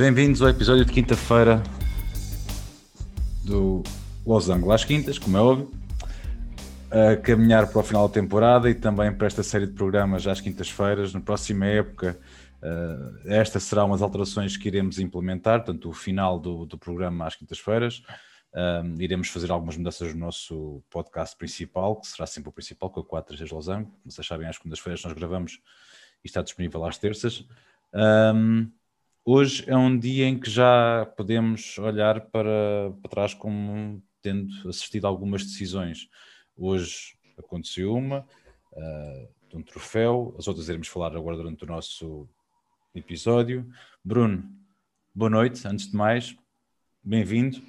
Bem-vindos ao episódio de quinta-feira do Los Angeles às quintas, como é óbvio, a caminhar para o final da temporada e também para esta série de programas às quintas-feiras. Na próxima época, uh, estas serão as alterações que iremos implementar, tanto o final do, do programa às quintas-feiras. Um, iremos fazer algumas mudanças no nosso podcast principal, que será sempre o principal, com é o 4 de Los Angeles. Como vocês sabem, às quintas-feiras nós gravamos e está disponível às terças. Um, hoje é um dia em que já podemos olhar para, para trás como tendo assistido algumas decisões. Hoje aconteceu uma, uh, de um troféu, as outras iremos falar agora durante o nosso episódio. Bruno, boa noite, antes de mais, bem-vindo.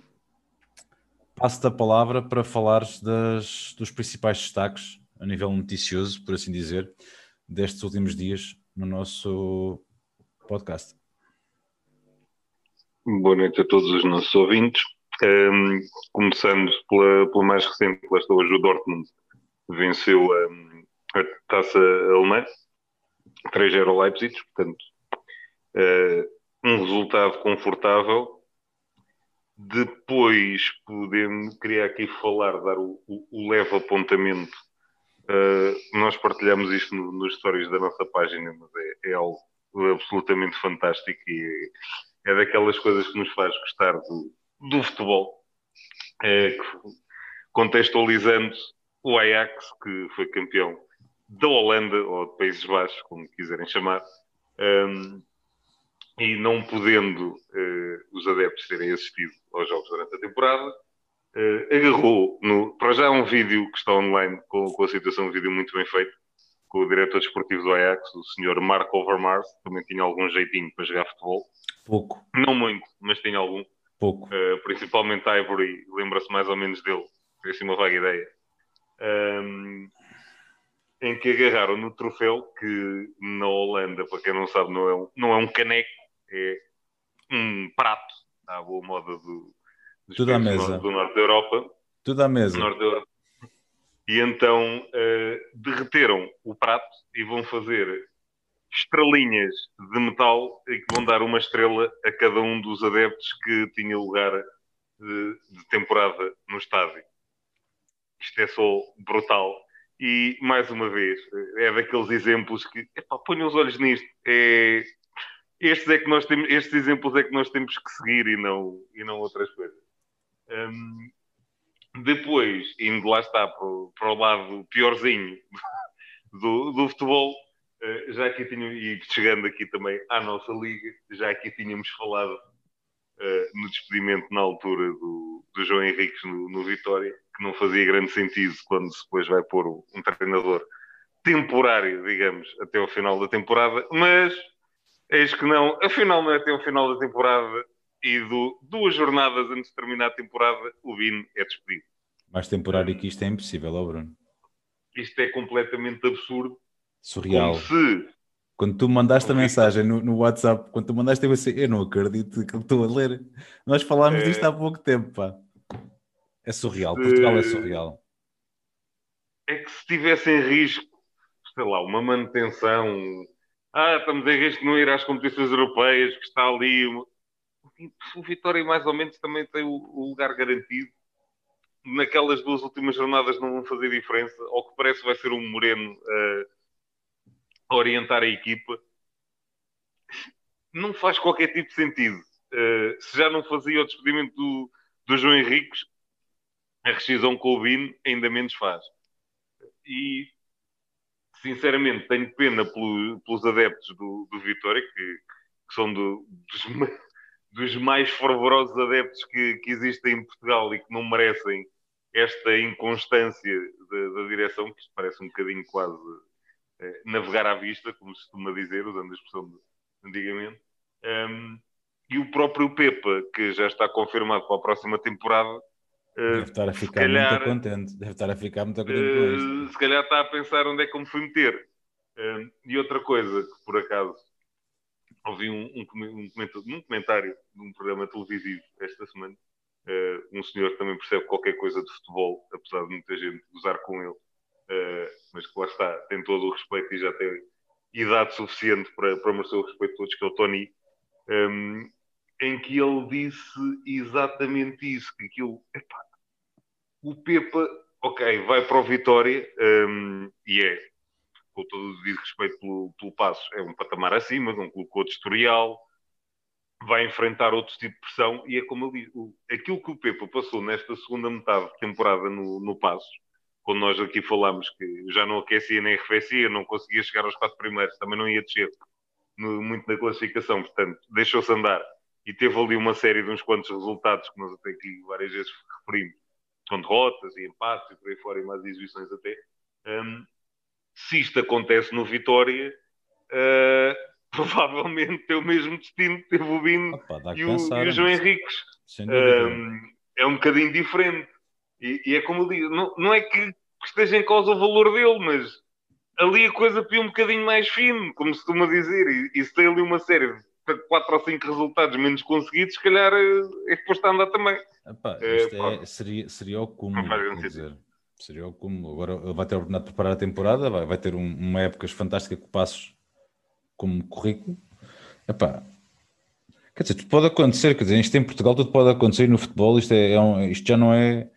Passo-te a palavra para falares das, dos principais destaques a nível noticioso, por assim dizer, destes últimos dias no nosso podcast. Boa noite a todos os nossos ouvintes. Um, começando pela, pela, mais recente, lá está hoje o Dortmund venceu um, a taça alemã, 3-0 ao Leipzig, portanto, uh, um resultado confortável. Depois podemos, queria aqui falar, dar o, o, o leve apontamento. Uh, nós partilhamos isto no, nos stories da nossa página, mas é, é algo absolutamente fantástico e é daquelas coisas que nos faz gostar do, do futebol. É, contextualizando o Ajax, que foi campeão da Holanda, ou de Países Baixos, como quiserem chamar, um, e não podendo uh, os adeptos terem assistido aos jogos durante a temporada, uh, agarrou, no, para já um vídeo que está online com, com a situação, um vídeo muito bem feito, com o diretor desportivo do Ajax, o senhor Marco Overmars, também tinha algum jeitinho para jogar futebol. Pouco. Não muito, mas tinha algum. Pouco. Uh, principalmente Ivory, lembra-se mais ou menos dele, tem assim uma vaga ideia. Um, em que agarraram no troféu, que na Holanda, para quem não sabe, não é um, não é um caneco, é um prato, à boa moda do, Tudo à mesa. do norte da Europa. Tudo à mesa. Norte da Europa. E então uh, derreteram o prato e vão fazer estrelinhas de metal e que vão dar uma estrela a cada um dos adeptos que tinha lugar de, de temporada no estádio. Isto é só brutal. E, mais uma vez, é daqueles exemplos que, epá, ponham os olhos nisto. É, estes, é que nós temos, estes exemplos é que nós temos que seguir e não, e não outras coisas. Um, depois, indo lá está para o, para o lado piorzinho do, do futebol, eh, já aqui tínhamos, e chegando aqui também à nossa liga, já aqui tínhamos falado uh, no despedimento na altura do, do João Henriques no, no, Vitória, que não fazia grande sentido quando depois vai pôr um treinador temporário, digamos, até o final da temporada, mas eis que não, afinal não é até o final da temporada e duas jornadas antes de terminar a temporada, o Vino é despedido. Mais temporário que isto é impossível, ó Bruno. Isto é completamente absurdo Surreal. Se... Quando tu mandaste a mensagem no, no, WhatsApp, quando tu mandaste, eu assim, eu não acredito que estou a ler. Nós falámos é... disto há pouco tempo, pá. É surreal, se... Portugal é surreal. É que se estivesse em risco, sei lá, uma manutenção, ah, estamos em risco de não ir às competições europeias, que está ali. O Vitória mais ou menos também tem o, lugar garantido naquelas duas últimas jornadas não vão fazer diferença. Ao que parece, vai ser um Moreno uh, orientar a equipa, não faz qualquer tipo de sentido. Uh, se já não fazia o despedimento do, do João Henriques, a rescisão com o Bino ainda menos faz. E, sinceramente, tenho pena pelo, pelos adeptos do, do Vitória, que, que são do, dos, dos, mais fervorosos adeptos que, que, existem em Portugal e que não merecem esta inconstância da, da direção, que parece um bocadinho quase eh, navegar à vista, como se costuma dizer, usando a expressão de antigamente. Um, e o próprio Pepa, que já está confirmado para a próxima temporada. Uh, Deve estar a ficar calhar, muito contente. Deve estar a ficar muito contente uh, com isto. Eh, se calhar está a pensar onde é que eu me fui meter. E outra coisa que, por acaso, ouvi um, um, um, comentário, um comentário num programa televisivo esta semana. um senhor que também percebe qualquer coisa de futebol, apesar de muita gente gozar com ele uh, mas que lá está, tem todo o respeito e já tem idade suficiente para, para merecer o respeito de todos, que é o Tony. Um, em que ele disse exatamente isso, que aquilo, epá, o Pepa, ok, vai para o Vitória, um, e é, com todo o devido respeito pelo, pelo passo, é um patamar acima, não colocou de historial, vai enfrentar outro tipo de pressão, e é como eu aquilo que o Pepa passou nesta segunda metade de temporada no, no passo, quando nós aqui falámos que já não aquecia nem arrefecia, não conseguia chegar aos quatro primeiros, também não ia descer no, muito na classificação, portanto, deixou-se andar e teve ali uma série de uns quantos resultados que nós até aqui várias vezes referimos, com derrotas e empates e por aí fora e mais exibições até. Um, se isto acontece no Vitória, uh, provavelmente tem o mesmo destino que teve o Bino Opa, e, o, e o João Henriques. Um, é um bocadinho diferente. E, e, é como eu digo, não, não é que esteja em causa o valor dele, mas ali a coisa pia um bocadinho mais fino, como se costuma dizer, e, e se tem ali uma série de quatro ou cinco resultados menos conseguidos, se calhar é posto a andar também. Epá, é, é, seria, seria o cúmulo, quer dizer, seria o cúmulo. Agora ele vai ter a oportunidade de preparar a temporada, vai, vai ter um, uma época fantástica com passos como currículo. Epá, quer dizer, tudo pode acontecer, quer dizer, isto em Portugal tudo pode acontecer no futebol, isto, é, é um, isto já não é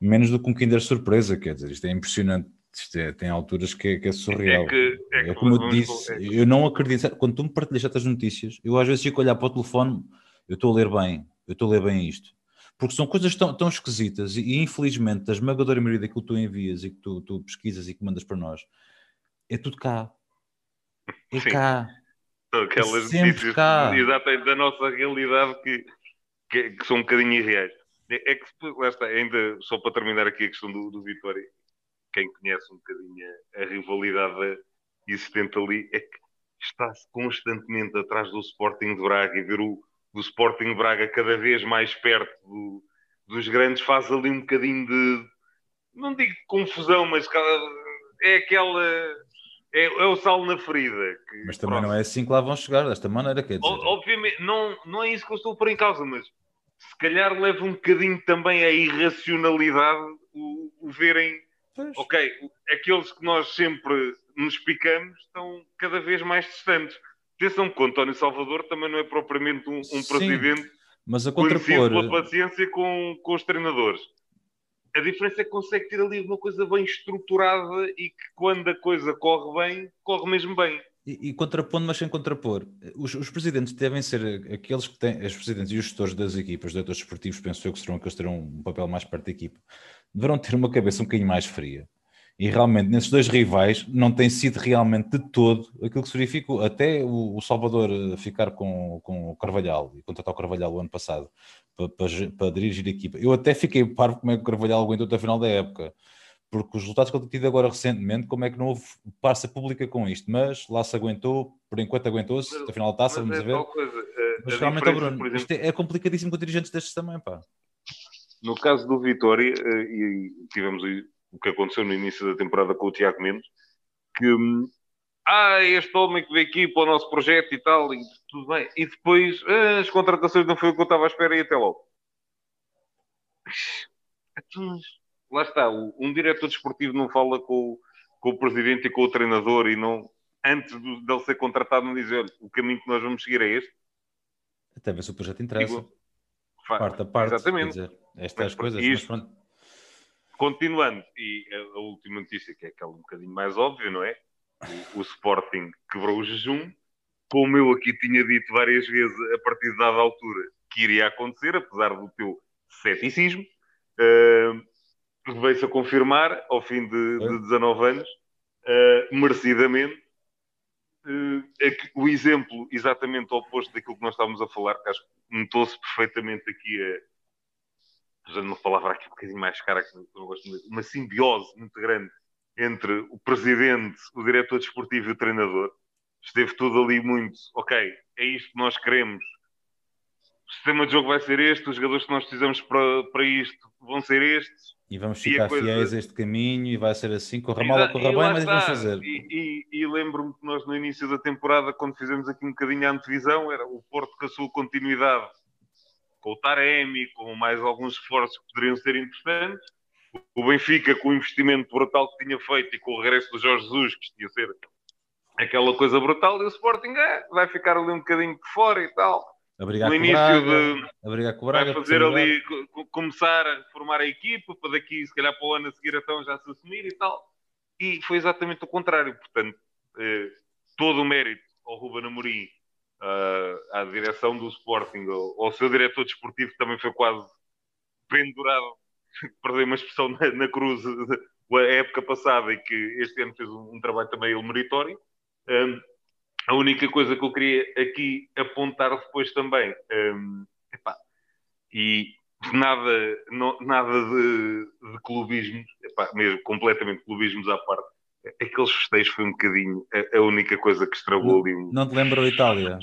menos do que um Kinder surpresa, quer dizer, isto é impressionante. Isto é, tem alturas que é, que é surreal. É, que, é, que é como eu disse, é eu não acredito. Quando tu me partilhas estas notícias, eu às vezes fico a olhar para o telefone, eu estou a ler bem, eu estou a ler bem isto. Porque são coisas tão, tão esquisitas e, e infelizmente, a esmagadora maioria daquilo que tu envias e que tu, tu pesquisas e que mandas para nós, é tudo cá. É Sim. cá. São aquelas é cá. exatamente da nossa realidade que, que, que, são um bocadinho irreais. É, é que, lá está, ainda só para terminar aqui a questão do, do Vitória, quem conhece um bocadinho a, a rivalidade existente ali, é que está-se constantemente atrás do Sporting de Braga e ver o, o Sporting Braga cada vez mais perto do, dos grandes faz ali um bocadinho de, não digo de confusão, mas é aquela. É, é, o sal na ferida. Que, mas também pronto. não é assim que lá vão chegar, desta maneira, quer dizer. Obviamente, não, não é isso que eu estou a pôr em causa, mas se calhar leva um bocadinho também a irracionalidade o, o verem Pois. Ok, aqueles que nós sempre nos picamos estão cada vez mais distantes. Atenção que o António Salvador também não é propriamente um, um presidente mas a contrapor... pela paciência com, com os treinadores. A diferença é que consegue ter ali uma coisa bem estruturada e que quando a coisa corre bem, corre mesmo bem. E, e contrapondo, mas sem contrapor. Os, os, presidentes devem ser aqueles que têm, os presidentes e os gestores das equipas, os diretores esportivos, penso eu que serão aqueles que terão um papel mais perto da equipa deverão ter uma cabeça um bocadinho mais fria. E realmente, nesses dois rivais, não tem sido realmente de todo aquilo que se verificou. Até o, o Salvador eh, ficar com, com o Carvalhal e contratar o Carvalhal o ano passado para, para, para dirigir a equipa. Eu até fiquei parvo como é que o Carvalhal aguentou até a final da época porque os resultados que ele tem tido agora recentemente, como é que não houve parça pública com isto? Mas lá se aguentou, por enquanto aguentou-se, afinal está-se, vamos é ver. Coisa, a, mas realmente, Bruno, exemplo, isto é, é, complicadíssimo com dirigentes destes também, pá. No caso do Vitória, eh, e tivemos o que aconteceu no início da temporada com o Tiago Mendes, que hum, ah, este homem que veio aqui para o nosso projeto e tal, e tudo bem. E depois ah, as contratações não foi o que eu estava à espera e até logo. Então, lá está, um diretor desportivo não fala com, com o presidente e com o treinador e não, antes de dele ser contratado, não diz, olha, o caminho que nós vamos seguir é este. Até ver se o projeto interessa. Digo, parte a parte. Exatamente. Dizer, estas coisas. Isto, mas continuando, e a, a, última notícia, que é aquela um bocadinho mais óbvia, não é? O, o, Sporting quebrou o jejum, como eu aqui tinha dito várias vezes a partir de dada altura que iria acontecer, apesar do teu ceticismo, uh, veio-se a confirmar ao fim de, de 19 anos, uh, merecidamente, uh, o exemplo exatamente oposto daquilo que nós estávamos a falar, que acho que notou-se perfeitamente aqui Já uma palavra aqui um bocadinho mais cara, que não gosto muito, uma simbiose muito grande entre o presidente, o diretor desportivo e o treinador. Esteve tudo ali muito, ok, é isto que nós queremos, o sistema de jogo vai ser este, os jogadores que nós precisamos para, para isto vão ser estes, e vamos ficar e coisa... fiéis a este caminho e vai ser assim, corra mal ou corra bem, mas vamos fazer. E, e, e lembro-me que nós no início da temporada, quando fizemos aqui um bocadinho a antevisão, era o Porto com a sua continuidade, com o Taremi, com mais alguns esforços que poderiam ser interessantes, o Benfica com o investimento brutal que tinha feito e com o regresso do Jorge Jesus, que tinha ser aquela coisa brutal, e o Sporting é, vai ficar ali um bocadinho de fora e tal. no início de. vai fazer ali, começar a formar a equipa, para daqui, se calhar, para o ano a seguir, então já se assumir e tal. E foi exatamente o contrário. Portanto, eh, todo o mérito ao Ruben Amorim, uh, à direção do Sporting, ao, ao seu diretor desportivo, que também foi quase pendurado, perdi uma expressão na, na cruz a época passada e que este ano fez um, um trabalho também meritório. Um, a única coisa que eu queria aqui apontar depois também, um, epá, e nada, nada de, de clubismos, epá, mesmo completamente clubismos à parte, aqueles festejos foi um bocadinho a, a única coisa que estragou ali. Não te lembrou Itália?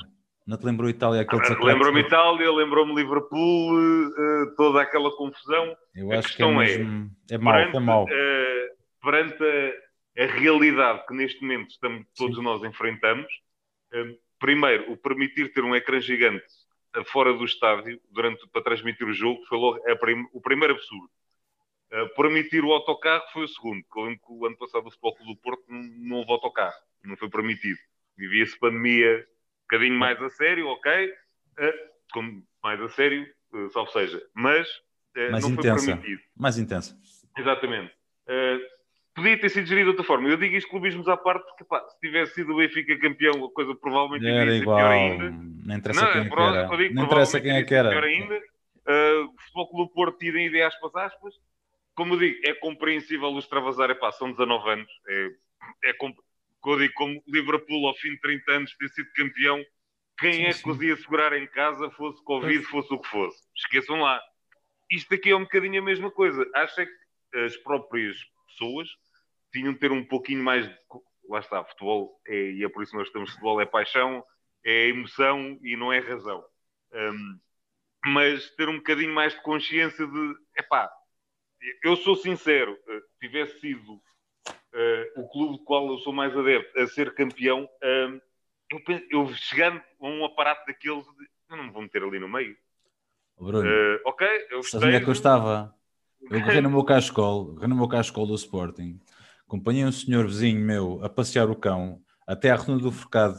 Não te lembrou Itália aquele ah, Lembrou-me Itália, lembrou-me Liverpool, uh, toda aquela confusão. Eu a acho que é, é mesmo... é, é mau, perante, é mau. Uh, perante a, a, realidade que neste momento estamos, todos Sim. nós enfrentamos, uh, primeiro, o permitir ter um ecrã gigante fora do estádio durante, para transmitir o jogo foi logo prim, o primeiro absurdo. Permitir o autocarro foi o segundo. Eu lembro que o ano passado o Futebol do Porto não, não houve autocarro, não foi permitido. Vivia-se pandemia bocadinho mais a sério, ok? Uh, mais a sério, uh, salvo seja. Mas uh, mais não intensa. foi permitido. Mais intensa. Exatamente. Uh, podia ter sido gerido de outra forma. Eu digo isto clubismos à parte, porque pá, se tivesse sido o Benfica campeão, a coisa provavelmente era igual. pior ainda. Não interessa não, quem é que era. Digo, não interessa quem é que era. Pior ainda. Uh, o Futebol Clube Porto tira ideais para as aspas. Como digo, é compreensível o extravasar. Epá, são 19 anos. É, é, eu digo, como Liverpool, ao fim de 30 anos, ter sido campeão, quem sim, é que os ia segurar em casa, fosse Covid, fosse o que fosse? Esqueçam lá. Isto aqui é um bocadinho a mesma coisa. Acho que as próprias pessoas tinham de ter um pouquinho mais de. Lá está, futebol, é, e é por isso que nós estamos futebol, é paixão, é emoção e não é razão. Um, mas ter um bocadinho mais de consciência de, epá, eu sou sincero, se tivesse sido uh, o clube do qual eu sou mais adepto a ser campeão, uh, eu, eu, chegando a um aparato daqueles, eu não me vou meter ali no meio. Bruno, uh, ok, eu estava onde é que eu estava? Eu corri no meu cascol, corri no meu cascol do Sporting, acompanhei um senhor vizinho meu a passear o cão até à Ronda do Forcado.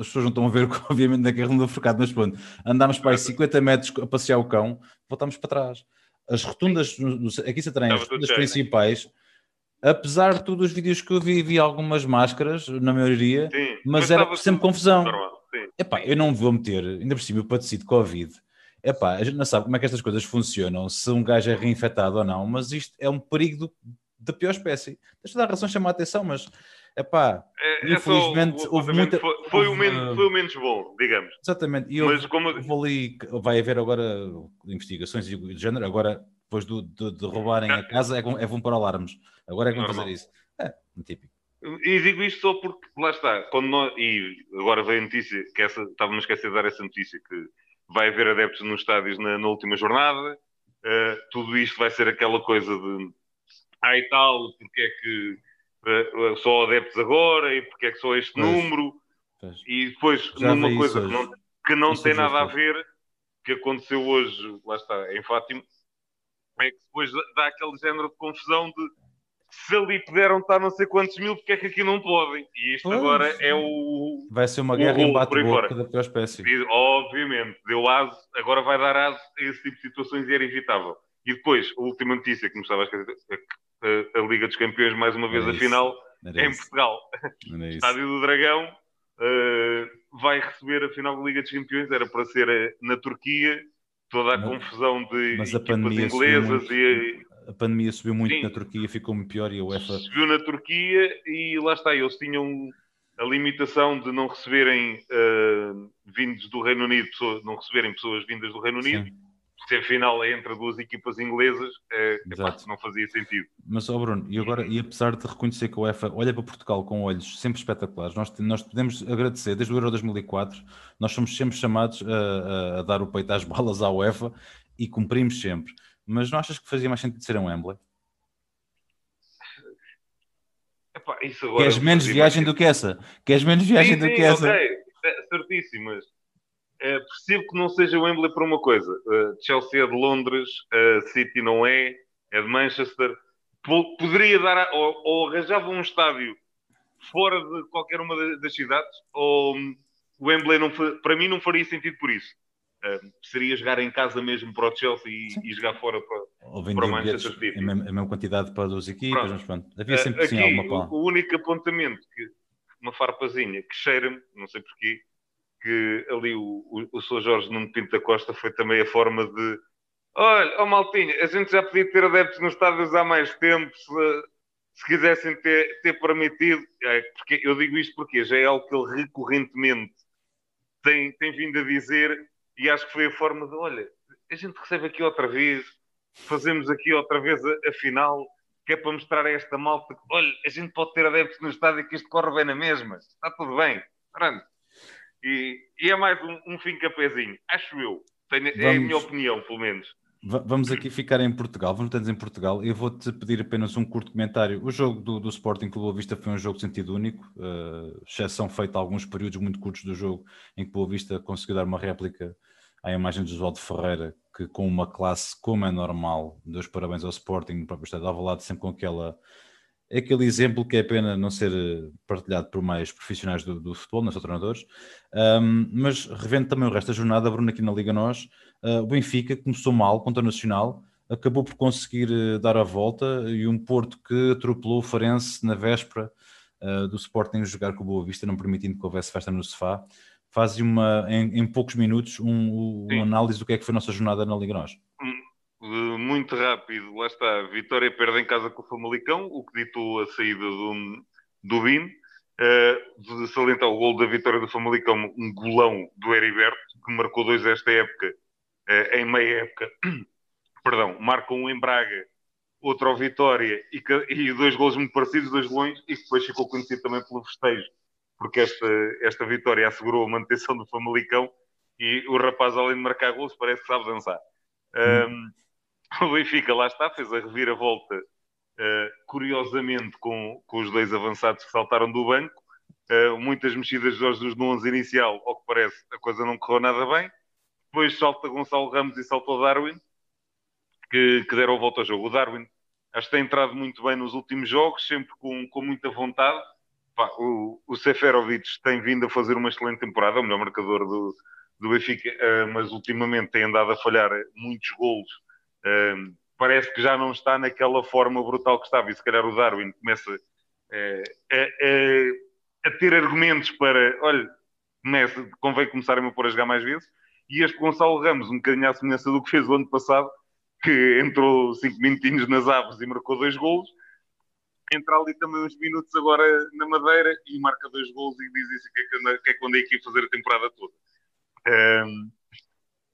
As pessoas não estão a ver, obviamente, naquela Ronda do Forcado, mas pronto, andámos para aí 50 metros a passear o cão, voltámos para trás. As rotundas, aqui se trem, as rotundas principais apesar de todos os vídeos que eu vi, vi algumas máscaras, na maioria, sim, mas, mas era sempre confusão. Epá, eu não vou meter, ainda por cima eu padeci de Covid. Epá, a gente não sabe como é que estas coisas funcionam, se um gajo é reinfectado ou não, mas isto é um perigo da pior espécie. Deixa eu dar razão chamar a atenção, mas epá, é, infelizmente é houve muita. Foi, foi, houve, o menos, foi o menos bom, digamos. Exatamente, e mas como... houve ali, vai haver agora investigações de género, agora depois de, de, de roubarem a casa, é, é vão para alarmes. Agora é que vão fazer isso. É, típico. E digo isto só porque, lá está, quando nós, e agora veio a notícia, que essa, estava-me a esquecer de dar essa notícia, que vai haver adeptos nos estádios na, na última jornada, uh, tudo isto vai ser aquela coisa de, ah e tal, porque é que só adeptos agora, e porque é que só este pois, número, pois. e depois Já numa coisa que não, que não tem nada a ver, que aconteceu hoje, lá está, em Fátima, é que depois dá aquele género de confusão de se ali puderam estar não sei quantos mil, porque é que aqui não podem? E isto pois. agora é o. Vai ser uma guerra em bate-boca da pior espécie. E, obviamente, deu aso, agora vai dar aso a esse tipo de situações e era evitável. E depois, a última notícia que me estava a esquecer, a, a, Liga dos Campeões, mais uma vez, a final, é em Portugal. Estádio do Dragão uh, vai receber a final da Liga dos Campeões, era para ser eh, na Turquia, toda a mas, confusão de equipas inglesas e a pandemia subiu muito Sim. na Turquia, ficou muito pior e a UEFA. Subiu na Turquia e lá está, eles tinham a limitação de não receberem uh, vindos do Reino Unido, pessoas, não receberem pessoas vindas do Reino Unido. Sim. Se a final é entre duas equipas inglesas, é, epá, não fazia sentido. Mas, oh Bruno, e agora, e apesar de reconhecer que a UEFA olha para Portugal com olhos sempre espetaculares, nós, nós podemos agradecer, desde o Euro 2004, nós somos sempre chamados a, a, dar o peito às balas à UEFA e cumprimos sempre. Mas não achas que fazia mais sentido ser um Wembley? Epá, isso agora Queres menos viagem do que essa? Queres menos viagem sim, do sim, que essa? Ok, é, percebo que não seja o Wembley por uma coisa. Uh, Chelsea é de Londres, uh, City não é, é de Manchester. P poderia dar, a, ou, ou arranjava um estádio fora de qualquer uma das cidades, ou um, o Wembley não, para mim não faria sentido por isso. Uh, seria jogar em casa mesmo para o Chelsea e, e jogar fora para, para o Manchester City. A mesma, quantidade para duas equipas, pronto. mas pronto. Havia sempre uh, sim alguma O, o único apontamento, que, uma farpazinha, que cheira-me, não sei porquê, que ali o, o, o Sr. Jorge Nuno Pinto da Costa foi também a forma de olha, oh Maltinha, a gente já podia ter adeptos nos estádios há mais tempo, se, se quisessem ter, ter permitido, é, porque eu digo isto porque já é algo que ele recorrentemente tem, tem vindo a dizer e acho que foi a forma de, olha, a gente recebe aqui outra vez, fazemos aqui outra vez a, a final, que é para mostrar a esta malta que, olha, a gente pode ter adeptos no estádio que isto corre bem na mesma, está tudo bem, pronto. E, e é mais um, um fim capézinho, acho eu. Tenho, Vamos... É a minha opinião, pelo menos. Vamos aqui ficar em Portugal, vamos ter em Portugal. Eu vou-te pedir apenas um curto comentário. O jogo do, do Sporting Clube Boa Vista foi um jogo de sentido único, uh, exceção feita a alguns períodos muito curtos do jogo em que Boa Vista conseguiu dar uma réplica à imagem de Oswaldo Ferreira, que com uma classe como é normal, deu parabéns ao Sporting, no próprio estado lado sempre com aquela aquele exemplo que é pena não ser eh, partilhado por mais profissionais do, do futebol, não só treinadores. Um, mas revendo também o resto da jornada, Bruno, aqui na Liga Nós, uh, o Benfica começou mal contra o Nacional, acabou por conseguir uh, dar a volta e um Porto que atropelou o Farense na véspera uh, do Sporting jogar com o Boa Vista, não permitindo que houvesse festa no sofá. Faz uma, em, em poucos minutos um, uma análise do que é que foi a nossa jornada na Liga Nós. Hum, muito rápido, lá está, Vitória perde em casa com o Famalicão, o que ditou a saída do, do BIN. Uh, salientar o gol da vitória do Famalicão, um golão do Heriberto, que marcou dois esta época, uh, em meia época, perdão, marca um em Braga, outro ao Vitória, e, e, dois gols muito parecidos, dois golões, e depois ficou conhecido também pelo festejo, porque esta, esta vitória assegurou a manutenção do Famalicão, e o rapaz, além de marcar gols, parece que sabe dançar. Hum o Benfica lá está, fez a reviravolta, uh, curiosamente, com, com os dois avançados que saltaram do banco. Uh, muitas mexidas de Jorge Jesus no 11 inicial, ao que parece, a coisa não correu nada bem. Depois salta Gonçalo Ramos e saltou Darwin, que, que deram volta ao jogo. O Darwin acho que tem entrado muito bem nos últimos jogos, sempre com, com muita vontade. Pá, o, o Seferovic tem vindo a fazer uma excelente temporada, o melhor marcador do, do Benfica, uh, mas ultimamente tem andado a falhar muitos golos parece que já não está naquela forma brutal que estava, e se calhar o Darwin começa uh, a, a, a, ter argumentos para, olha, começa, convém começarem a pôr a jogar mais vezes, e este Gonçalo Ramos, um bocadinho à semelhança do que fez o ano passado, que entrou cinco minutinhos nas aves e marcou dois golos, entra ali também uns minutos agora na Madeira e marca dois gols e diz isso que é, que, que é quando que ia fazer a temporada toda. Um,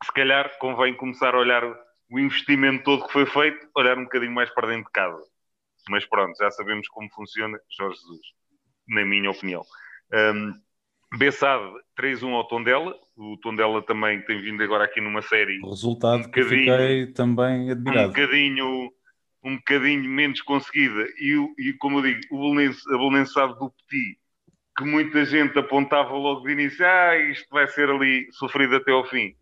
se calhar convém começar a olhar o investimento todo que foi feito, olhar um bocadinho mais para dentro de casa. Mas pronto, já sabemos como funciona Jorge Jesus, na minha opinião. Um, Bessade 3-1 ao Tondela. O Tondela também tem vindo agora aqui numa série. O resultado um que fiquei também admirado. Um bocadinho, um bocadinho menos conseguida. E, e como eu digo, o Belenense, a Belenençade do Petit, que muita gente apontava logo de início, ah, isto vai ser ali sofrido até ao fim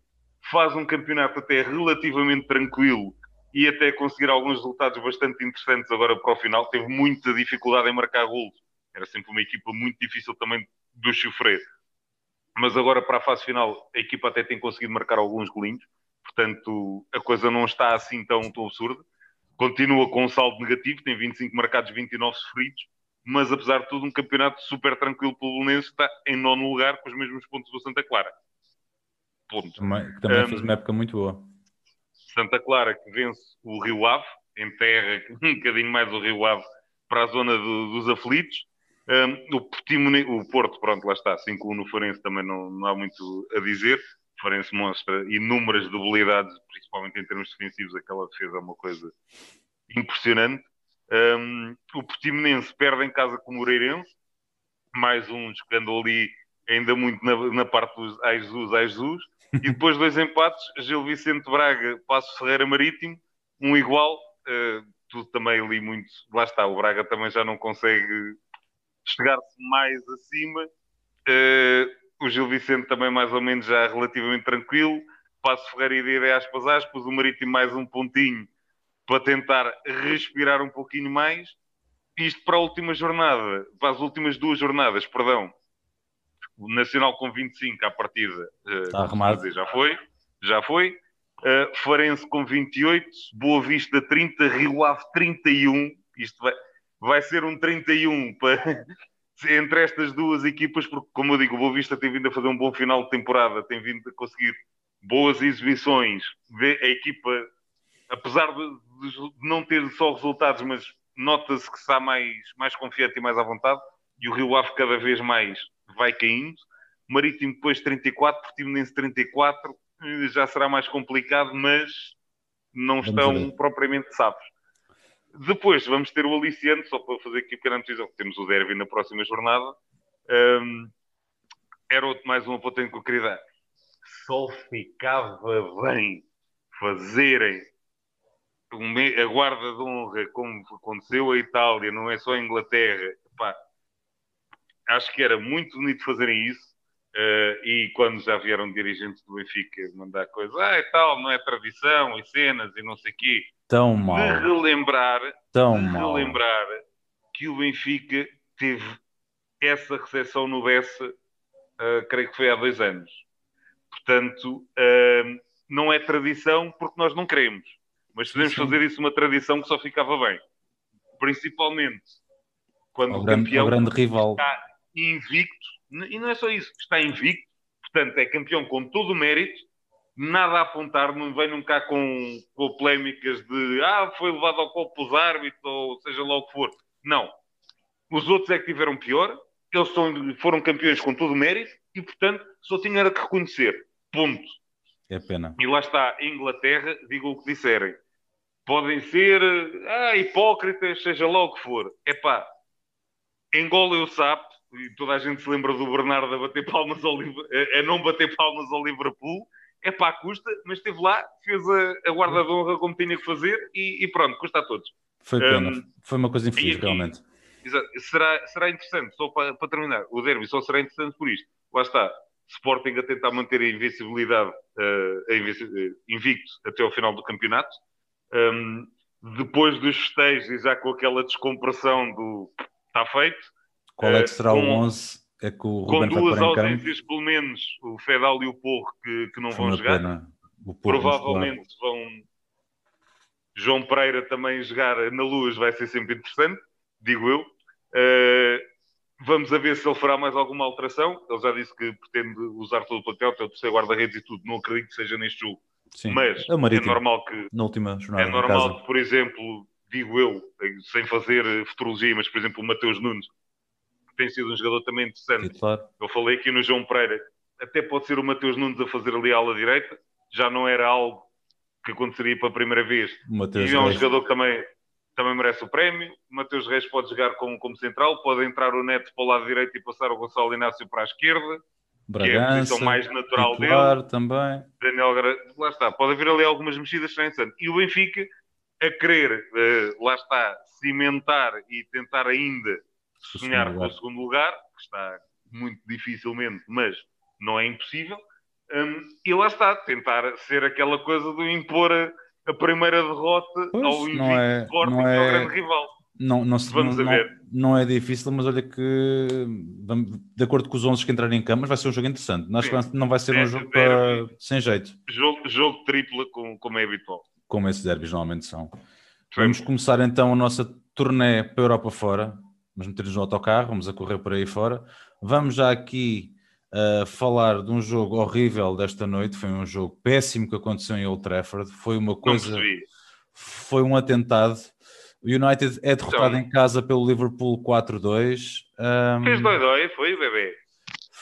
faz um campeonato até relativamente tranquilo e até conseguir alguns resultados bastante interessantes agora para o final. Teve muita dificuldade em marcar golos. Era sempre uma equipa muito difícil também de sofrer. Mas agora para a fase final a equipa até tem conseguido marcar alguns golinhos. Portanto, a coisa não está assim tão, tão absurda. Continua com um saldo negativo, tem 25 marcados, 29 sofridos. Mas apesar de tudo, um campeonato super tranquilo pelo Belenense está em nono lugar com os mesmos pontos do Santa Clara. Ponto. Também, que também um, fez uma época muito boa. Santa Clara que vence o Rio Ave, em terra um bocadinho mais o Rio Ave para a zona do, dos aflitos. Um, o, Portimone, o Porto, pronto, lá está, 5-1 no Farense também não, não há muito a dizer. O Farense mostra inúmeras debilidades, principalmente em termos defensivos, aquela defesa é uma coisa impressionante. Um, o Portimonense perde em casa com o Moreirense, mais um jogando ali ainda muito na, na parte dos ai Jesus, ai Jesus. E depois dois empates, Gil Vicente Braga, Passo Ferreira Marítimo, um igual, uh, tudo também ali muito. Lá está, o Braga também já não consegue chegar-se mais acima. Uh, o Gil Vicente também mais ou menos já relativamente tranquilo. Passo Ferreira e Dias aspas aspas, o Marítimo mais um pontinho para tentar respirar um pouquinho mais. Isto para a última jornada, para as últimas duas jornadas, perdão, o Nacional com 25 à partida, uh, arrumado. Dizer, já foi. já foi. Uh, Farense com 28, Boa Vista 30, Rio Ave 31. Isto vai, vai ser um 31 para, entre estas duas equipas, porque, como eu digo, o Boa Vista tem vindo a fazer um bom final de temporada, tem vindo a conseguir boas exibições. A equipa, apesar de, de não ter só resultados, mas nota-se que está mais, mais confiante e mais à vontade. E o Rio Ave cada vez mais vai caindo. Marítimo depois 34, Portimonense 34, já será mais complicado, mas não estão propriamente sábios. Depois vamos ter o aliciante, só para fazer aqui pequena notícia, temos o derby na próxima jornada. Um, era outro mais um apontamento que eu queria dar. Só ficava bem fazerem a guarda de honra, como aconteceu a Itália, não é só a Inglaterra. Epá, acho que era muito bonito fazerem isso. Uh, e quando já vieram dirigentes do Benfica mandar coisas, ah, e tal, não é tradição, e cenas, e não sei o quê. Tão mal. De relembrar, Tão de mal. relembrar que o Benfica teve essa recepção no Bessa, uh, creio que foi há dois anos. Portanto, uh, não é tradição porque nós não queremos. Mas podemos sim. fazer isso uma tradição que só ficava bem. Principalmente quando o, o grande, campeão o grande rival. está invicto e não é só isso, está invicto, portanto é campeão com todo o mérito, nada a apontar, não venham cá com, com polémicas de ah, foi levado ao copo os árbitros, ou seja lá o que for. Não. Os outros é que tiveram pior, eles são, foram campeões com todo o mérito e, portanto, só tinham que reconhecer. Ponto. É pena. E lá está, Inglaterra, digam o que disserem. Podem ser ah, hipócritas, seja lá o que for. É pá, engolem o sapo, e toda a gente se lembra do Bernardo a bater palmas ao a, a não bater palmas ao Liverpool, é para a custa, mas esteve lá, fez a, a guarda de honra como tinha que fazer e, e pronto, custa a todos. Foi pena, um, foi uma coisa infeliz, aqui, realmente. Será, será interessante, só para, para, terminar, o derby só será interessante por isto. Lá está, Sporting a tentar manter a invencibilidade uh, a invenci uh, invicto até ao final do campeonato. Um, depois dos festejos e já com aquela descompressão do está feito, qual é que será com, o 11? É que o com duas ausências, pelo menos, o Fedal e o Porro, que, que não vão jogar. Provavelmente vão. João Pereira também jogar na luz vai ser sempre interessante, digo eu. Uh, vamos a ver se ele fará mais alguma alteração. Ele já disse que pretende usar todo o plantel, até o terceiro guarda-redes e tudo. Não acredito que seja neste jogo. Sim. Mas é, é normal que. Na última jornada. É normal que, por exemplo, digo eu, sem fazer futurologia, mas por exemplo, o Mateus Nunes tem sido um jogador também interessante. Sim, claro. Eu falei aqui no João Pereira, até pode ser o Mateus Nunes a fazer ali a ala direita, já não era algo que aconteceria para a primeira vez. Mateus e é um Reis. jogador que também, também merece o prémio. O Mateus Reis pode jogar como, como central, pode entrar o Neto para o lado direito e passar o Gonçalo Inácio para a esquerda. Bragança, que é a posição mais natural dele. também. Daniel lá está, pode haver ali algumas mexidas sem E o Benfica a querer, uh, lá está, cimentar e tentar ainda sonhar com o segundo lugar, que está muito dificilmente, mas não é impossível. Um, e lá está, tentar ser aquela coisa de impor a, a primeira derrota pois, ao invicto é, Sporting, não é, ao grande rival. Não, não, Vamos não, ver. Não, não, é difícil, mas olha que de acordo com os 11 que entrarem em camas vai ser um jogo interessante. Acho que não vai ser um jogo para... sem jeito. Jogo, jogo tripla como, como é habitual. Como esses derbys normalmente são. Sim. Vamos começar então a nossa turnê para a Europa fora vamos meter-nos no autocarro, vamos a correr por aí fora. Vamos já aqui uh, falar de um jogo horrível desta noite. Foi um jogo péssimo que aconteceu em Old Trafford. Foi uma coisa. Foi um atentado. O United é derrotado então, em casa pelo Liverpool 4-2. Um, fez dói-dói, foi, bebê?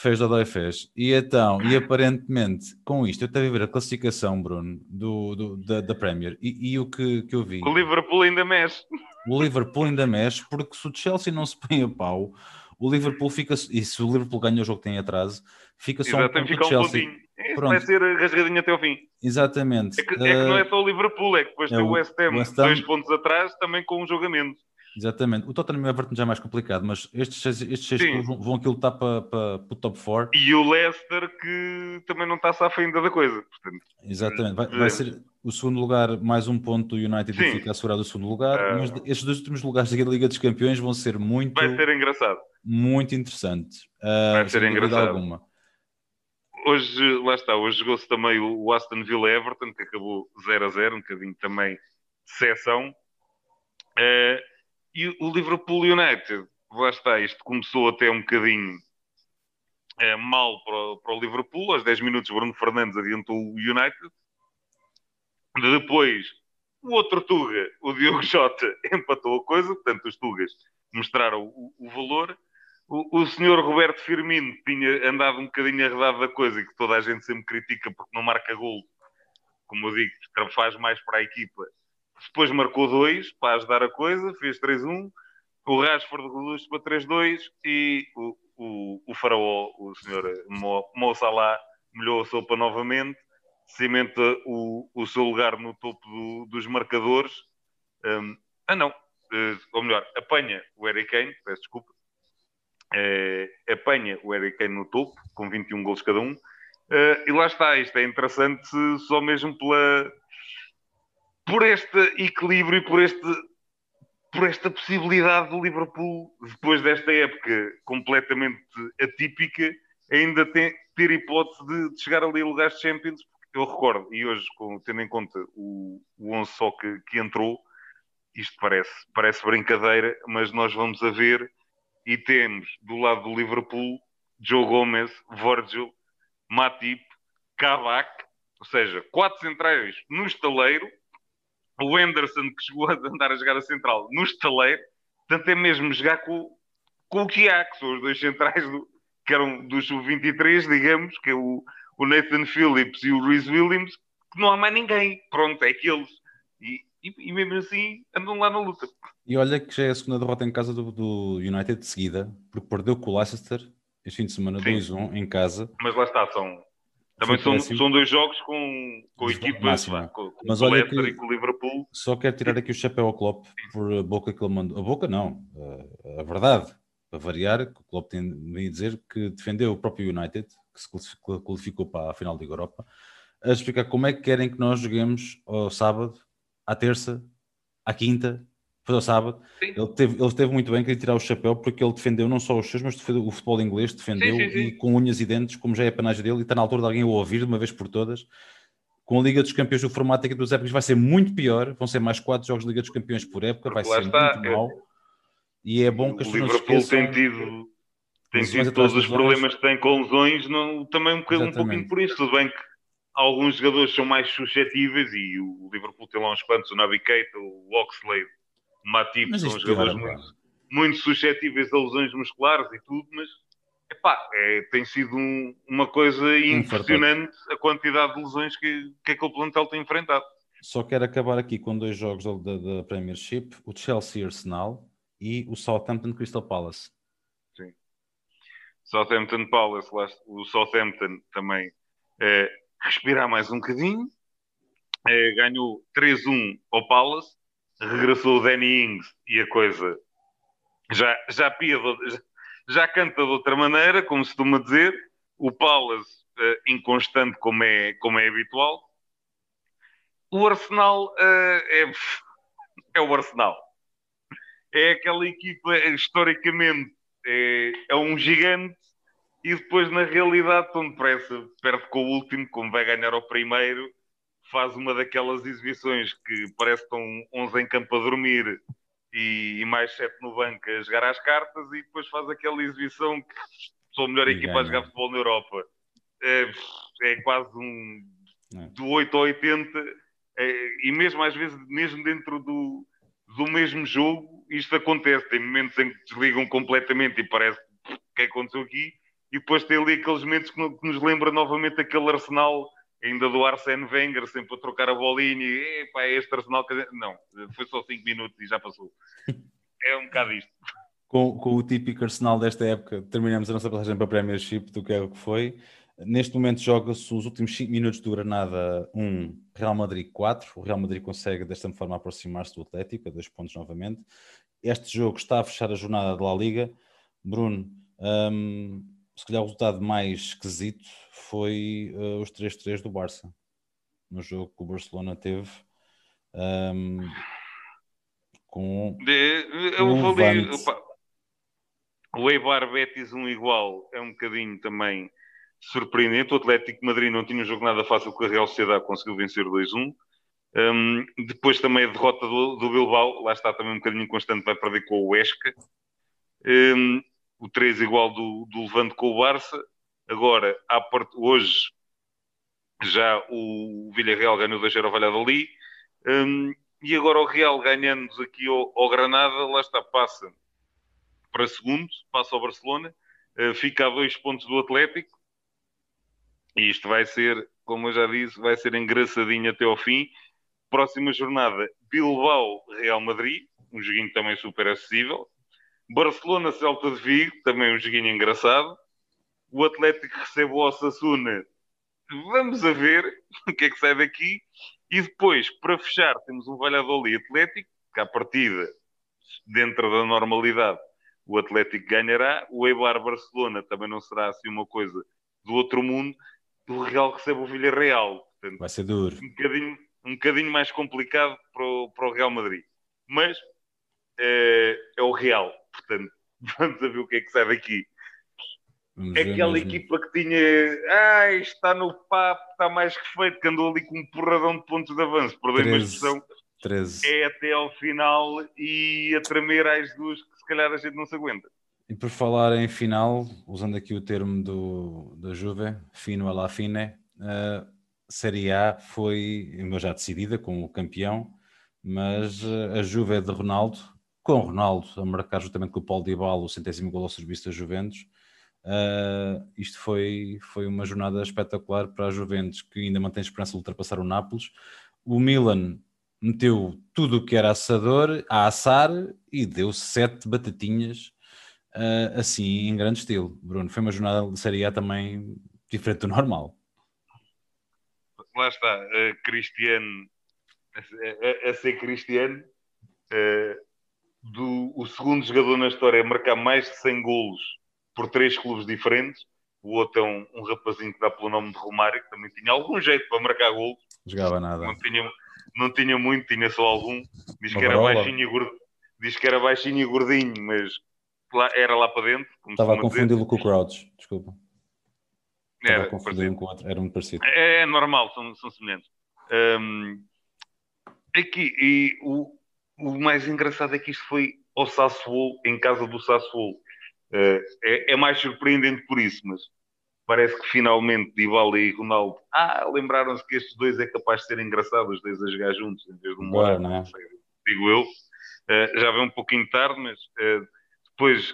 Fez dói fez. E então, e aparentemente, com isto, eu estava a ver a classificação, Bruno, do, do da, da, Premier, e, e, o que, que eu vi. O Liverpool ainda mexe o Liverpool ainda mexe, porque se o Chelsea não se põe a pau, o Liverpool fica. E se o Liverpool ganha o jogo que tem atrás, fica só Exato, um ponto do Chelsea. Um vai ser rasgadinho até ao fim. Exatamente. É que, é que não é só o Liverpool, é que depois é tem o West Ham, West Ham dois pontos atrás, também com um jogamento. Exatamente. O Tottenham e o Everton já é mais complicado, mas estes seis, estes seis clubes vão, vão aqui lutar para, para, para o top 4. E o Leicester que também não está safa ainda da coisa. Portanto, Exatamente. Vai, vai, ser o segundo lugar, mais um ponto do United Sim. fica assegurado o segundo lugar. Uh... Mas estes dois últimos lugares da Liga dos Campeões vão ser muito... Vai ser engraçado. Muito interessante. Uh, vai ser engraçado. Alguma. hoje, lá está, hoje jogou-se também o Aston Villa Everton, que acabou 0 a 0, um bocadinho também de seção. Uh, e o Liverpool United, lá está, isto começou até um bocadinho uh, mal para o, para o, Liverpool. Aos 10 minutos, Bruno Fernandes adiantou o United. Depois, o outro Tuga, o Diogo Jota, empatou a coisa. Portanto, os Tugas mostraram o, o valor o, o senhor Roberto Firmino tinha andado um bocadinho arredado da coisa que toda a gente sempre critica porque não marca gol, como eu digo, faz mais para a equipa. Depois marcou dois para ajudar a coisa, fez 3-1. O Rashford reduz para 3-2 e o, o, o faraó, o senhor Mo, Mo Salah, melhou a sopa novamente, cimenta o, o seu lugar no topo do, dos marcadores. Um, ah, não, uh, ou melhor, apanha o Eric Kane, peço desculpa, é, apanha o Harry Kane no topo, com 21 gols cada um. Uh, e lá está, isto é interessante só mesmo pela, por este equilíbrio e por, este, por esta possibilidade do Liverpool, depois desta época completamente atípica, ainda ter hipótese de, de chegar ali a lugares de Champions. Eu recordo, e hoje, tendo em conta o, o 11 só que, que entrou, isto parece, parece brincadeira, mas nós vamos a ver e temos do lado do Liverpool Joe Gomez, Virgil, Matip, Cavac, ou seja, quatro centrais no estaleiro, o Anderson que chegou a andar a jogar a central no estaleiro, portanto é mesmo jogar com, com o que há, que são os dois centrais do, que eram do sub-23, digamos, que é o, o Nathan Phillips e o Rhys Williams, que não há mais ninguém, pronto, é aqueles. E, e, e mesmo assim andam lá na luta. E olha que já é a segunda derrota em casa do, do United de seguida, porque perdeu com o Leicester este fim de semana 2-1 em casa. Mas lá está, são, também são, são dois jogos com, com equipas, com, com Mas o Leicester que, e com o Liverpool. Só quero tirar aqui o chapéu ao Klopp por a boca que ele mandou. A boca não, a, a verdade, para variar, que o Klopp tem a dizer que defendeu o próprio United, que se qualificou para a final da Europa, a explicar como é que querem que nós joguemos ao sábado, à terça, à quinta foi ao sábado. Ele teve, ele teve muito bem, queria tirar o chapéu porque ele defendeu não só os seus, mas defendeu o futebol inglês, defendeu sim, sim, e com unhas e dentes, como já é a panagem dele, e está na altura de alguém o ouvir de uma vez por todas. Com a Liga dos Campeões, o formato aqui dos épocas vai ser muito pior, vão ser mais quatro jogos de Liga dos Campeões por época, vai ser está, muito é... mau. E é bom que as pessoas Liverpool tem tido, tem tido todos os problemas que tem com lesões, não, também um, um pouquinho por isso. Tudo bem que alguns jogadores são mais suscetíveis e o Liverpool tem lá uns quantos, o Keita, o Oxlade, Matip são jogadores muito, muito suscetíveis a lesões musculares e tudo, mas epá, é, tem sido um, uma coisa impressionante a quantidade de lesões que, que aquele plantel tem enfrentado. Só quero acabar aqui com dois jogos da, da Premiership: o Chelsea Arsenal e o Southampton Crystal Palace. Sim. Southampton Palace, o Southampton também é, respirar mais um bocadinho. É, ganhou 3-1 ao Palace regressou o Danny Ings e a coisa já, já pia, já, já canta de outra maneira, como se costuma dizer. O Palace uh, inconstante, como é, como é habitual. O Arsenal uh, é, é o Arsenal. É aquela equipa, historicamente, é, é um gigante e depois, na realidade, tão depressa, perde com o último, como vai ganhar o primeiro, faz uma daquelas exibições que parece que estão 11 em campo a dormir e, e mais 7 no banco a jogar às cartas e depois faz aquela exibição que sou a melhor e equipa ganha. a jogar futebol na Europa. É, é quase um é. do 8 ao 80 é, e mesmo às vezes, mesmo dentro do, do mesmo jogo, isto acontece. Tem momentos em que desligam completamente e parece que aconteceu aqui e depois tem ali aqueles momentos que, que nos lembra novamente aquele Arsenal ainda do Arsene Wenger, sempre a trocar a bolinha e epá, é este Arsenal. Não, foi só 5 minutos e já passou. É um bocado isto. Com, com, o típico Arsenal desta época, terminamos a nossa passagem para a Premiership do que é o que foi. Neste momento joga-se os últimos 5 minutos do Granada 1, Real Madrid 4. O Real Madrid consegue desta forma aproximar-se do Atlético, a dois pontos novamente. Este jogo está a fechar a jornada de La Liga. Bruno, um, se calhar o resultado mais esquisito foi uh, os 3-3 do Barça no jogo que o Barcelona teve um, com de, eu um ali, o Eibar Betis um igual é um bocadinho também surpreendente. O Atlético Madrid não tinha um jogo nada fácil com a Real Sociedade, conseguiu vencer 2-1. Um, depois também a derrota do, do, Bilbao, lá está também um bocadinho inconstante, vai perder com o Huesca. Um, o 3 igual do, do Levante com o Barça. Agora, part... hoje, já o Villarreal ganhou 2-0 ao Valladolid. Um, e agora o Real ganhando aqui ao, ao, Granada, lá está, passa para segundo, passa ao Barcelona, uh, fica a dois pontos do Atlético. E isto vai ser, como eu já disse, vai ser engraçadinho até ao fim. Próxima jornada, Bilbao-Real Madrid, um joguinho também super acessível. Barcelona-Celta de Vigo, também um joguinho engraçado. O Atlético recebe o Osasuna. Vamos a ver o que é que sai daqui. E depois, para fechar, temos um Valladolid Atlético, que à partida, dentro da normalidade, o Atlético ganhará. O Eibar Barcelona também não será assim uma coisa do outro mundo. O Real recebe o Villarreal. Portanto, Vai ser duro. Um bocadinho, um bocadinho mais complicado para o, para o Real Madrid. Mas é, é o Real. Portanto, vamos a ver o que é que sai daqui. Vamos Aquela mesmo. equipa que tinha, ah, está no papo, está mais que feito, que andou ali com um porradão de pontos de avanço, perdeu uma expressão, 13. é até ao final e a tremer às duas que se calhar a gente não se aguenta. E por falar em final, usando aqui o termo do, da Juve, fino alla fine, uh, Série A foi já decidida com o campeão, mas uh, a Juve é de Ronaldo com Ronaldo a marcar juntamente com o Paulo Dybala o centésimo gol ao serviço da Juventus. Uh, isto foi, foi uma jornada espetacular para a Juventus, que ainda mantém esperança de ultrapassar o Nápoles. O Milan meteu tudo o que era assador a assar e deu sete batatinhas uh, assim em grande estilo. Bruno, foi uma jornada de Série A também diferente do normal. Lá está, uh, Cristiano a, a, a, ser Cristiano, uh, do o segundo jogador na história a marcar mais de 100 golos por três clubes diferentes. O outro é um, um rapazinho que dá pelo nome de Romário, que também tinha algum jeito para marcar golos. Jogava nada. Não tinha, não tinha muito, tinha só algum. Diz que, era baixinho e gordinho, diz que era baixinho e gordinho, mas lá, era lá para dentro. Estava a confundi-lo com o Crouch, desculpa. Estava era, a confundir um com o outro, era muito parecido. É, é normal, são, são semelhantes. Um, aqui, e o, o mais engraçado é que isto foi ao Sassuolo, em casa do Sassuolo. Uh, é, é, mais surpreendente por isso, mas parece que finalmente Dybala e Ronaldo ah, lembraram-se que estes dois é capaz de ser engraçado, os dois a jogar juntos, em vez de um Boa, não é? digo eu. Uh, já vem um pouquinho tarde, mas uh, depois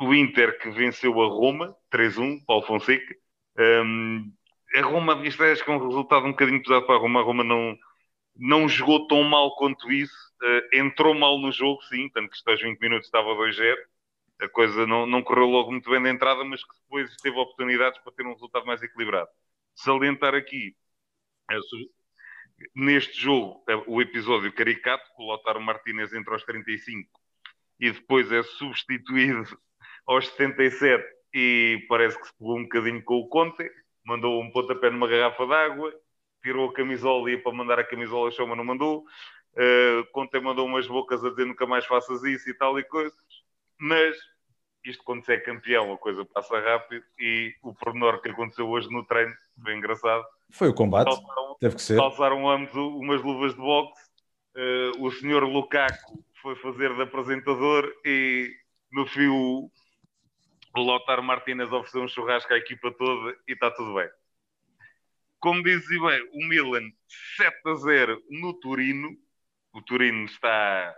o Inter que venceu a Roma, 3-1, Paulo Fonseca. Um, a Roma, isto é, acho que é um resultado um bocadinho pesado para a Roma. A Roma não, não jogou tão mal quanto isso, uh, entrou mal no jogo, sim, tanto que aos 20 minutos estava 2-0, a coisa não, não correu logo muito bem da entrada, mas que depois teve oportunidades para ter um resultado mais equilibrado. Salientar aqui, uh, neste jogo, uh, o episódio caricato, com o Lautaro Martínez entre aos 35 e depois é substituído aos 77 e parece que se pegou um bocadinho com o Conte, mandou um pontapé numa garrafa d'água, tirou a camisola e ia para mandar a camisola mas não mandou. Uh, Conte mandou umas bocas a dizer nunca mais faças isso e tal e coisas. Mas isto quando se é campeão, a coisa passa rápido e o pormenor que aconteceu hoje no treino foi engraçado. Foi o combate, calçaram, teve que ser. Calçaram ambos umas luvas de boxe. Uh, o senhor Lukaku foi fazer de apresentador e no fio o Lothar Martínez ofereceu um churrasco à equipa toda e está tudo bem como dizia bem, o Milan 7 a 0 no Turino. O Turino está,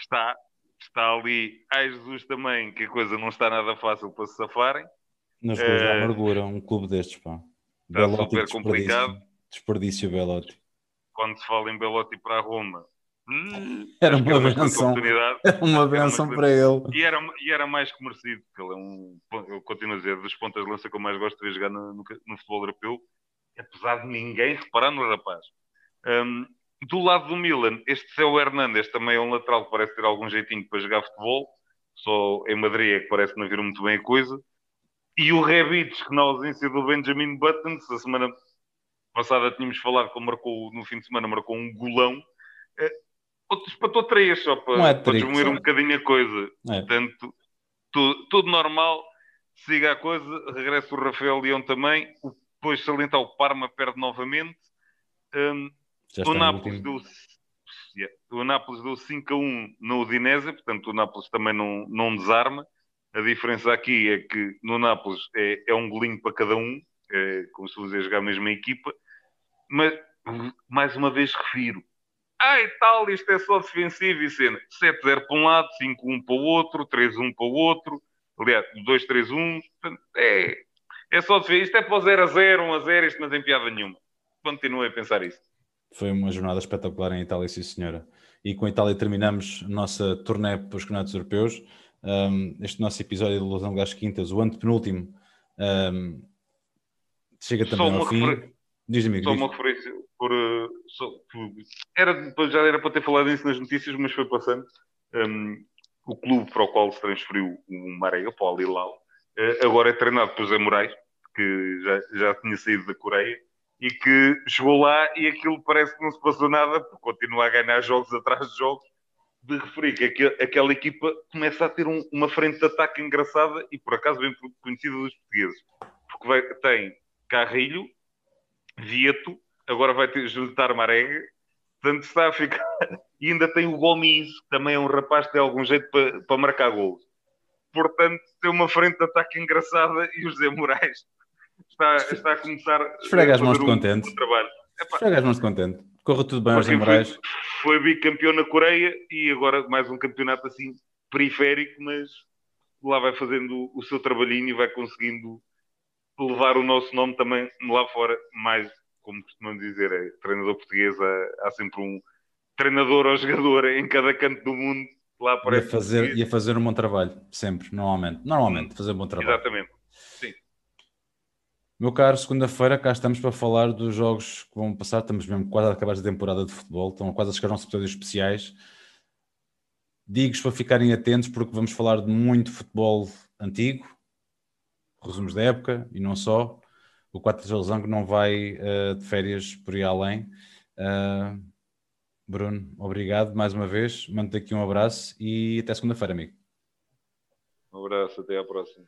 está, está ali. A Jesus também, que a coisa não está nada fácil para se safarem. Nas uh, da amargura, um clube destes, pá. Está Belotti, super desperdício, complicado. Desperdício Belotti. Quando se fala em Belotti para a Roma, era uma, uma benção. Era uma benção para ele. E era, e era mais que merecido, porque ele é um, eu continuo a dizer, dos pontas de lança que eu mais gosto de ver jogar no, no, no futebol europeu apesar de ninguém reparar no rapaz. Um, do lado do Milan, este Céu Hernandes também é um lateral que parece ter algum jeitinho para jogar futebol, só em Madrid é que parece não vir muito bem a coisa. E o Rebic, que na ausência do Benjamin Button, a semana passada tínhamos falado que ele marcou, no fim de semana, marcou um golão. É, Espatou três, só para, um para desmoer um bocadinho a coisa. É. Portanto, tudo, tudo normal siga a coisa, regressa o Rafael Leão também, o, depois salientar o Parma perde novamente. Um, o Nápoles deu o Nápoles deu 5 a 1 no Udinese, portanto o Nápoles também não, não desarma. A diferença aqui é que no Nápoles é, é um golinho para cada um, é, como se fosse jogar a mesma equipa, mas mais uma vez refiro. Ah, e tal, isto é só defensivo e cena. 7-0 para um lado, 5-1 para o outro, 3-1 para o outro, aliás, 2-3-1. É, é só defensivo. Isto é para o 0-0, 1-0, isto não tem piada nenhuma. Continuei a pensar isso. Foi uma jornada espetacular em Itália, sim senhora. E com a Itália terminamos a nossa turnê para os campeonatos europeus. Um, este nosso episódio de Ilusão das Quintas, o antepenúltimo, um, chega também ao fim. Diz-me, Só diz. uma referência por, uh, só, por, era, já era para ter falado isso nas notícias, mas foi passando. Um, o clube para o qual se transferiu o Marega, para o Alilal, uh, agora é treinado por Zé Moraes, que já, já tinha saído da Coreia e que chegou lá e aquilo parece que não se passou nada, porque continua a ganhar jogos atrás de jogos. De referir que aquela equipa começa a ter um, uma frente de ataque engraçada e por acaso bem conhecida dos portugueses, porque vai, tem Carrilho, Vieto, agora vai ter juntar Marega, portanto está a ficar. E ainda tem o Gomes, que também é um rapaz que tem algum jeito para, para marcar gols. Portanto, tem uma frente de ataque engraçada e o José Moraes está, está a começar Esfrega as mãos de contente. Um, um trabalho. Esfrega as mãos de contente. Corre tudo bem aos Moraes. Foi, foi bicampeão na Coreia e agora mais um campeonato assim periférico, mas lá vai fazendo o seu trabalhinho e vai conseguindo levar o nosso nome também lá fora, mais como costumam dizer, é treinador português, há, há sempre um treinador ou jogador em cada canto do mundo lá para a fazer e a fazer um bom trabalho, sempre, normalmente. Normalmente, fazer um bom trabalho. Exatamente. Sim. Meu caro, segunda-feira cá estamos para falar dos jogos que vão passar. Estamos mesmo quase a acabar a temporada de futebol, estão quase a chegar aos episódios especiais. Digo-vos para ficarem atentos porque vamos falar de muito futebol antigo, resumos da época e não só. O 4 de Losango não vai uh, de férias por aí além. Uh, Bruno, obrigado mais uma vez. Mando-te aqui um abraço e até segunda-feira, amigo. Um abraço, até à próxima.